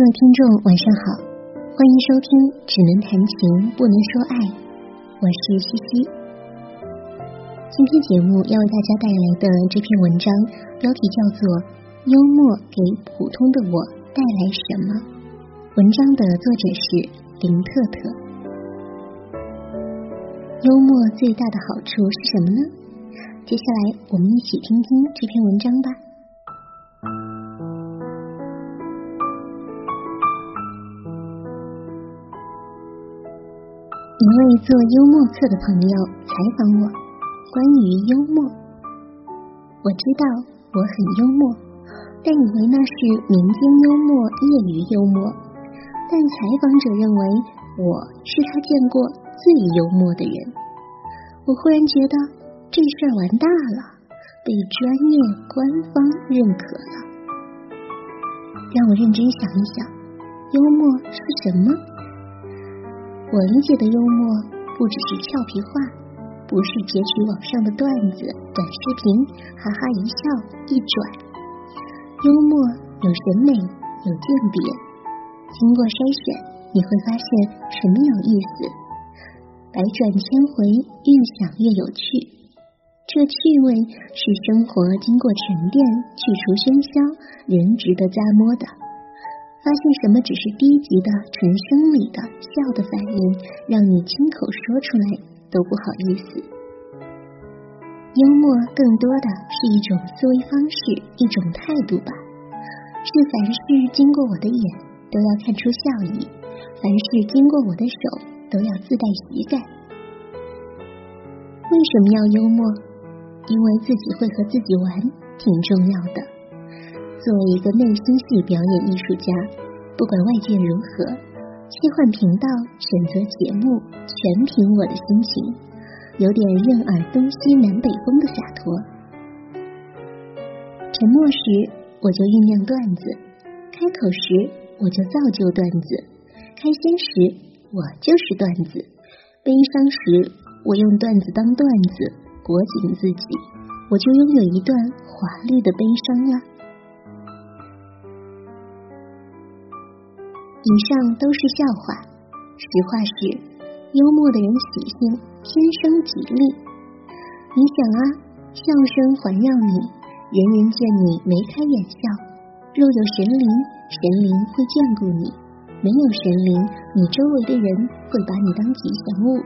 各位听众，晚上好，欢迎收听《只能谈情不能说爱》，我是西西。今天节目要为大家带来的这篇文章，标题叫做《幽默给普通的我带来什么》。文章的作者是林特特。幽默最大的好处是什么呢？接下来我们一起听听这篇文章吧。一位做幽默课的朋友采访我，关于幽默，我知道我很幽默，但以为那是民间幽默、业余幽默。但采访者认为我是他见过最幽默的人。我忽然觉得这事儿完大了，被专业官方认可了。让我认真想一想，幽默是什么？我理解的幽默，不只是俏皮话，不是截取网上的段子、短视频，哈哈一笑一转。幽默有审美，有鉴别，经过筛选，你会发现什么有意思。百转千回，越想越有趣。这趣味是生活经过沉淀，去除喧嚣，仍值得咂摸的。发现什么只是低级的、纯生理的笑的反应，让你亲口说出来都不好意思。幽默更多的是一种思维方式，一种态度吧。是凡事经过我的眼都要看出笑意，凡事经过我的手都要自带喜感。为什么要幽默？因为自己会和自己玩，挺重要的。作为一个内心戏表演艺术家，不管外界如何，切换频道、选择节目，全凭我的心情，有点任尔东西南北风的洒脱。沉默时，我就酝酿段子；开口时，我就造就段子；开心时，我就是段子；悲伤时，我用段子当段子裹紧自己，我就拥有一段华丽的悲伤了。以上都是笑话，实话是，幽默的人喜性天生吉利。你想啊，笑声环绕你，人人见你眉开眼笑。若有神灵，神灵会眷顾你；没有神灵，你周围的人会把你当吉祥物。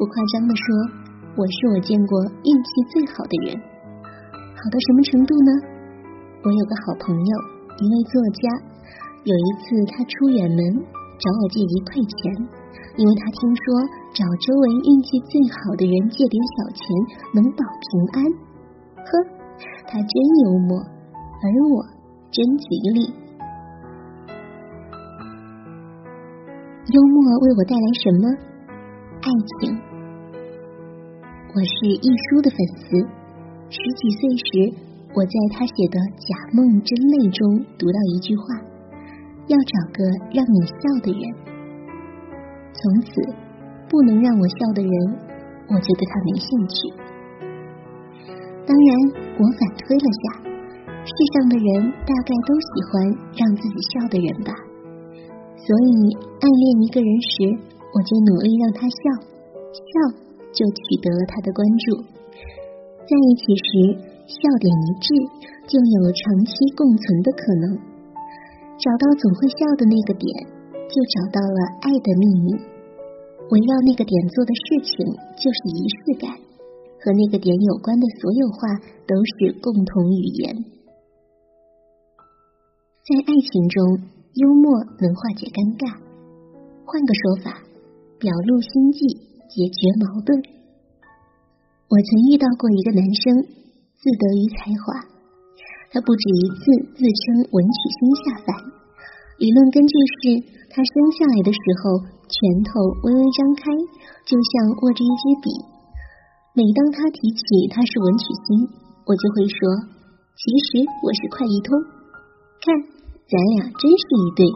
不夸张的说，我是我见过运气最好的人。好到什么程度呢？我有个好朋友，一位作家。有一次，他出远门找我借一块钱，因为他听说找周围运气最好的人借点小钱能保平安。呵，他真幽默，而我真吉利。幽默为我带来什么？爱情。我是易舒的粉丝，十几岁时，我在他写的《假梦真泪》中读到一句话。要找个让你笑的人，从此不能让我笑的人，我就对他没兴趣。当然，我反推了下，世上的人大概都喜欢让自己笑的人吧。所以，暗恋一个人时，我就努力让他笑，笑就取得了他的关注。在一起时，笑点一致，就有长期共存的可能。找到总会笑的那个点，就找到了爱的秘密。围绕那个点做的事情，就是仪式感。和那个点有关的所有话，都是共同语言。在爱情中，幽默能化解尴尬。换个说法，表露心迹，解决矛盾。我曾遇到过一个男生，自得于才华。他不止一次自称文曲星下凡，理论根据是他生下来的时候拳头微微张开，就像握着一支笔。每当他提起他是文曲星，我就会说：“其实我是快一通，看咱俩真是一对。”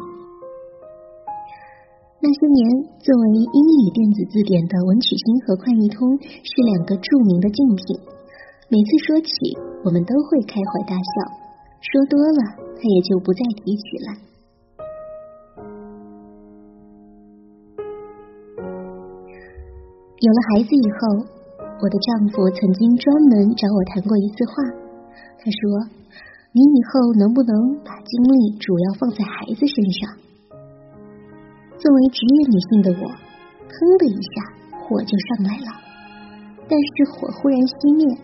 那些年，作为英语电子字典的文曲星和快一通是两个著名的竞品。每次说起，我们都会开怀大笑，说多了他也就不再提起了。有了孩子以后，我的丈夫曾经专门找我谈过一次话。他说：“你以后能不能把精力主要放在孩子身上？”作为职业女性的我，砰的一下火就上来了。但是火忽然熄灭，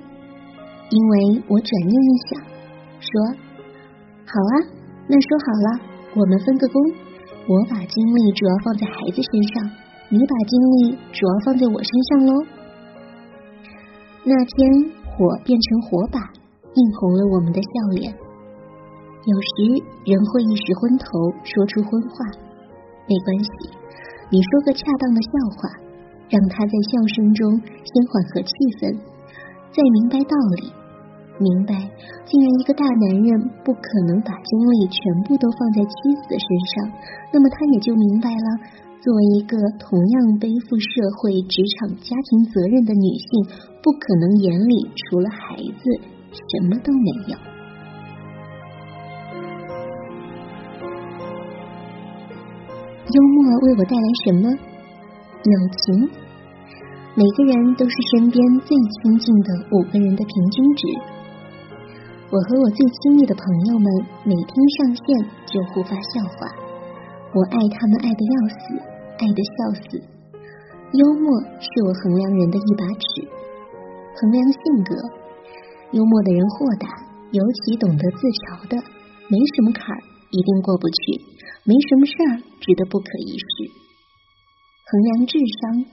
因为我转念一想，说：“好啊，那说好了，我们分个工，我把精力主要放在孩子身上，你把精力主要放在我身上喽。”那天火变成火把，映红了我们的笑脸。有时人会一时昏头，说出荤话，没关系，你说个恰当的笑话。让他在笑声中先缓和气氛，再明白道理。明白，既然一个大男人不可能把精力全部都放在妻子的身上，那么他也就明白了，作为一个同样背负社会、职场、家庭责任的女性，不可能眼里除了孩子什么都没有。幽默为我带来什么？友情。每个人都是身边最亲近的五个人的平均值。我和我最亲密的朋友们每天上线就互发笑话，我爱他们爱的要死，爱的笑死。幽默是我衡量人的一把尺，衡量性格。幽默的人豁达，尤其懂得自嘲的，没什么坎儿一定过不去，没什么事儿值得不可一世。衡量智商。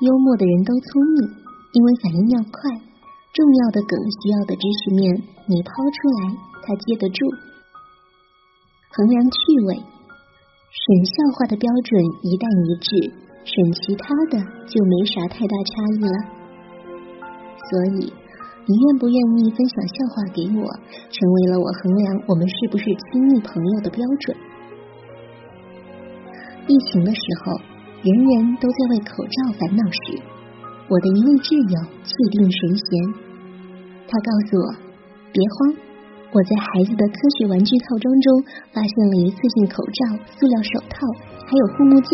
幽默的人都聪明，因为反应要快。重要的梗需要的知识面，你抛出来，他接得住。衡量趣味，审笑话的标准一旦一致，审其他的就没啥太大差异了。所以，你愿不愿意分享笑话给我，成为了我衡量我们是不是亲密朋友的标准。疫情的时候。人人都在为口罩烦恼时，我的一位挚友气定神闲。他告诉我：“别慌，我在孩子的科学玩具套装中发现了一次性口罩、塑料手套，还有护目镜。”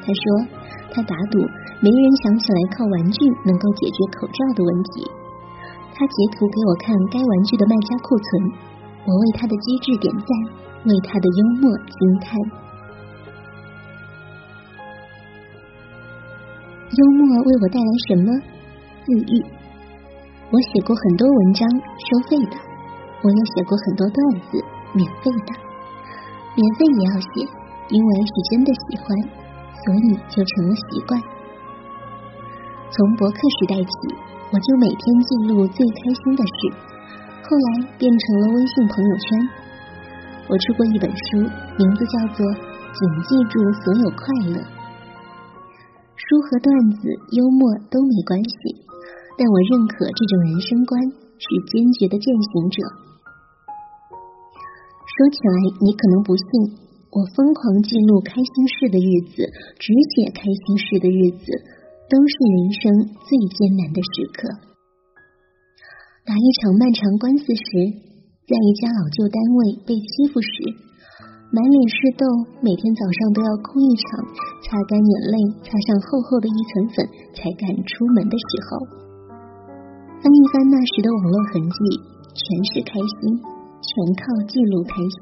他说：“他打赌没人想起来靠玩具能够解决口罩的问题。”他截图给我看该玩具的卖家库存，我为他的机智点赞，为他的幽默惊叹。幽默为我带来什么？自愈。我写过很多文章，收费的；我也写过很多段子，免费的。免费也要写，因为是真的喜欢，所以就成了习惯。从博客时代起，我就每天记录最开心的事，后来变成了微信朋友圈。我出过一本书，名字叫做《谨记住所有快乐》。书和段子、幽默都没关系，但我认可这种人生观，是坚决的践行者。说起来，你可能不信，我疯狂记录开心事的日子，只写开心事的日子，都是人生最艰难的时刻。打一场漫长官司时，在一家老旧单位被欺负时。满脸是痘，每天早上都要哭一场，擦干眼泪，擦上厚厚的一层粉，才敢出门的时候，翻一翻那时的网络痕迹，全是开心，全靠记录开心，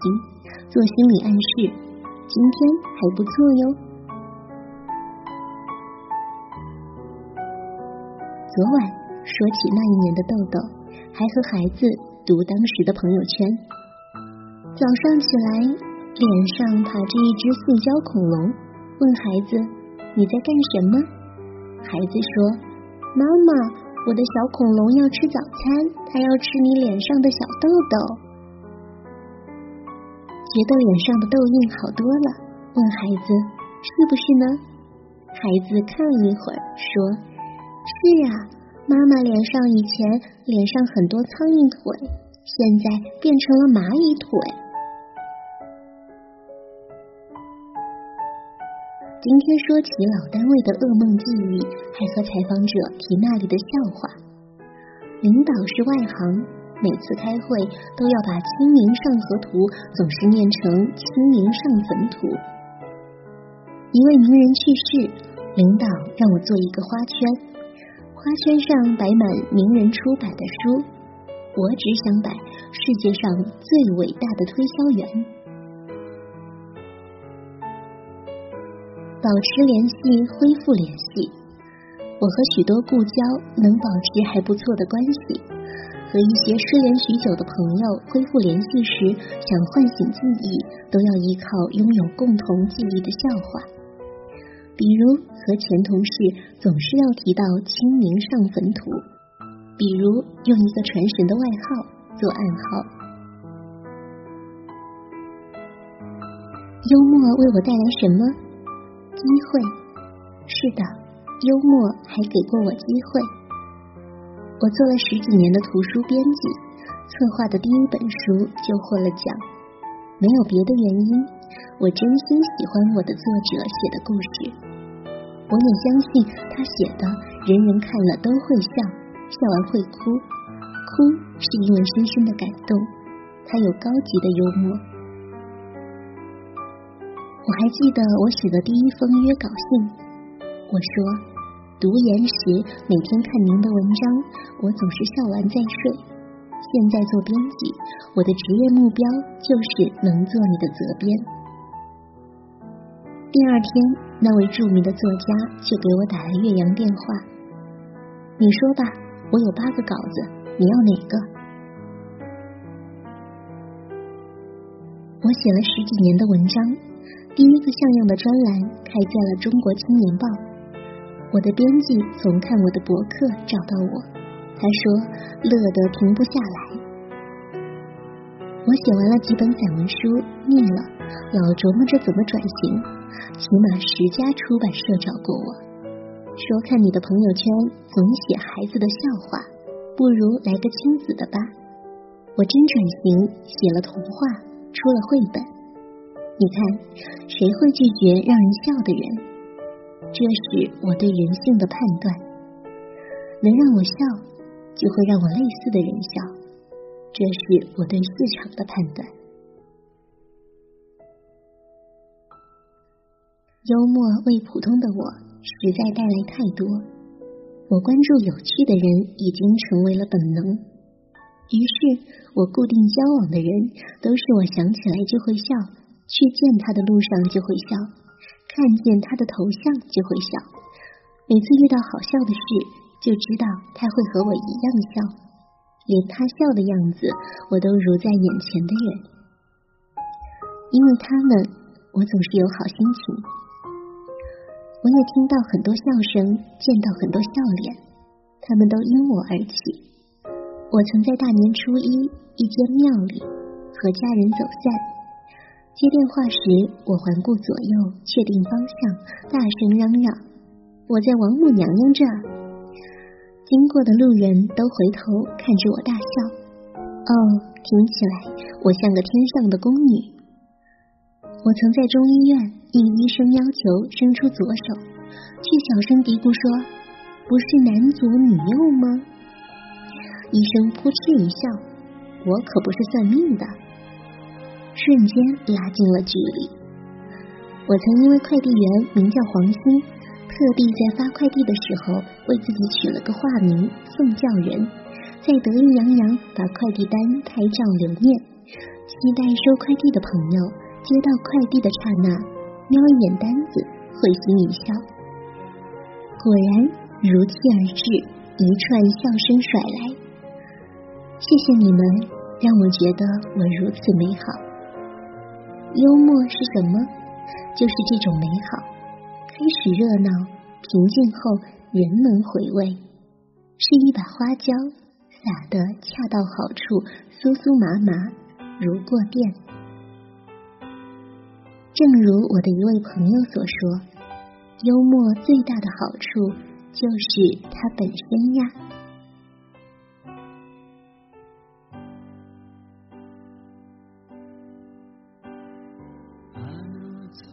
做心理暗示，今天还不错哟。昨晚说起那一年的豆豆，还和孩子读当时的朋友圈，早上起来。脸上爬着一只塑胶恐龙，问孩子：“你在干什么？”孩子说：“妈妈，我的小恐龙要吃早餐，它要吃你脸上的小痘痘。”觉得脸上的痘印好多了，问孩子：“是不是呢？”孩子看了一会儿，说：“是啊，妈妈脸上以前脸上很多苍蝇腿，现在变成了蚂蚁腿。”今天说起老单位的噩梦际遇，还和采访者提那里的笑话。领导是外行，每次开会都要把《清明上河图》总是念成《清明上坟图》。一位名人去世，领导让我做一个花圈，花圈上摆满名人出版的书，我只想摆世界上最伟大的推销员。保持联系，恢复联系。我和许多故交能保持还不错的关系。和一些失联许久的朋友恢复联系时，想唤醒记忆，都要依靠拥有共同记忆的笑话。比如和前同事总是要提到《清明上坟图》，比如用一个传神的外号做暗号。幽默为我带来什么？机会。是的，幽默还给过我机会。我做了十几年的图书编辑，策划的第一本书就获了奖。没有别的原因，我真心喜欢我的作者写的故事。我也相信他写的，人人看了都会笑，笑完会哭，哭是因为深深的感动。他有高级的幽默。我还记得我写的第一封约稿信，我说。读研时，每天看您的文章，我总是笑完再睡。现在做编辑，我的职业目标就是能做你的责编。第二天，那位著名的作家就给我打了岳阳电话：“你说吧，我有八个稿子，你要哪个？”我写了十几年的文章，第一个像样的专栏开在了《中国青年报》。我的编辑总看我的博客找到我，他说乐得停不下来。我写完了几本散文书，腻了，老琢磨着怎么转型。起码十家出版社找过我，说看你的朋友圈总写孩子的笑话，不如来个亲子的吧。我真转型，写了童话，出了绘本。你看，谁会拒绝让人笑的人？这是我对人性的判断，能让我笑，就会让我类似的人笑。这是我对市场的判断。幽默为普通的我实在带来太多，我关注有趣的人已经成为了本能。于是，我固定交往的人都是我想起来就会笑，去见他的路上就会笑。看见他的头像就会笑，每次遇到好笑的事，就知道他会和我一样笑，连他笑的样子我都如在眼前的人。因为他们，我总是有好心情。我也听到很多笑声，见到很多笑脸，他们都因我而起。我曾在大年初一一间庙里和家人走散。接电话时，我环顾左右，确定方向，大声嚷嚷：“我在王母娘娘这儿。”经过的路人都回头看着我大笑。哦，听起来我像个天上的宫女。我曾在中医院应医生要求伸出左手，却小声嘀咕说：“不是男左女右吗？”医生扑哧一笑：“我可不是算命的。”瞬间拉近了距离。我曾因为快递员名叫黄鑫，特地在发快递的时候为自己取了个化名宋教仁，在得意洋洋把快递单拍照留念，期待收快递的朋友接到快递的刹那，瞄一眼单子，会心一笑。果然如期而至，一串笑声甩来。谢谢你们，让我觉得我如此美好。幽默是什么？就是这种美好。开始热闹，平静后仍能回味。是一把花椒，撒得恰到好处，酥酥麻麻，如过电。正如我的一位朋友所说，幽默最大的好处就是它本身呀。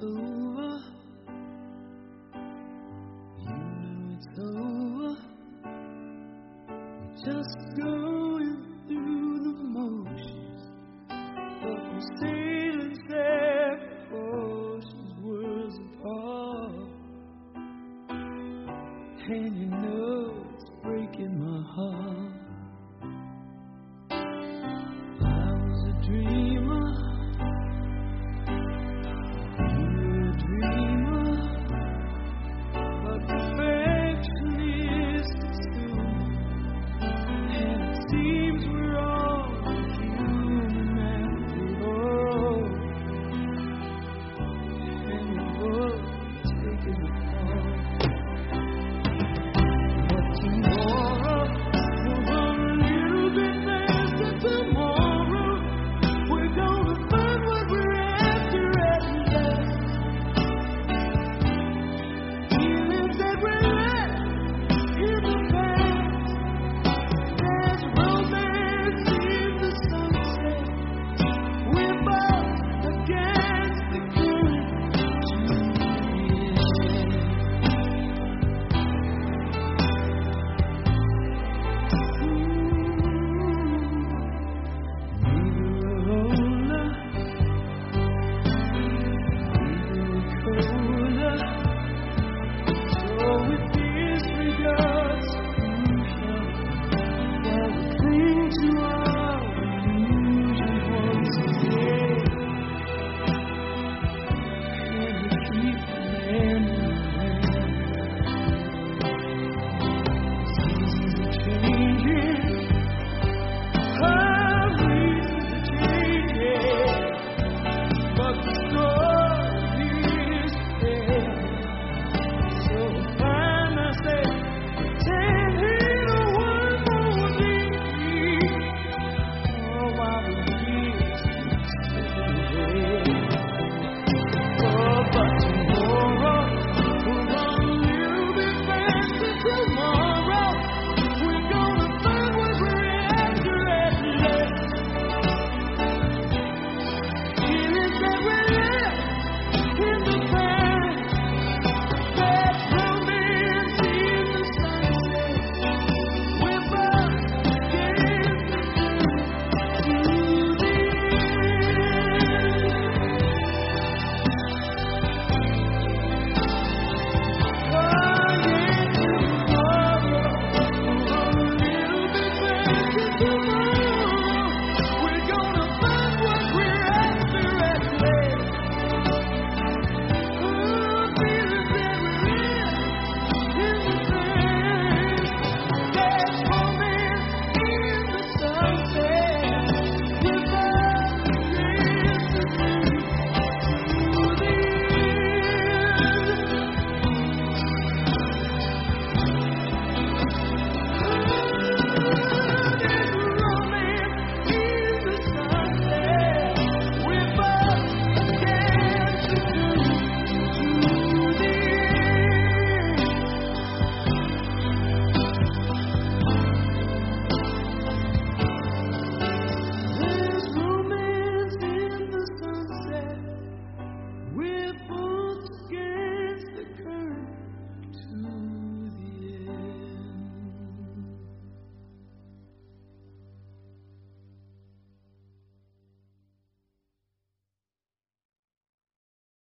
over. You know it's over. Just go.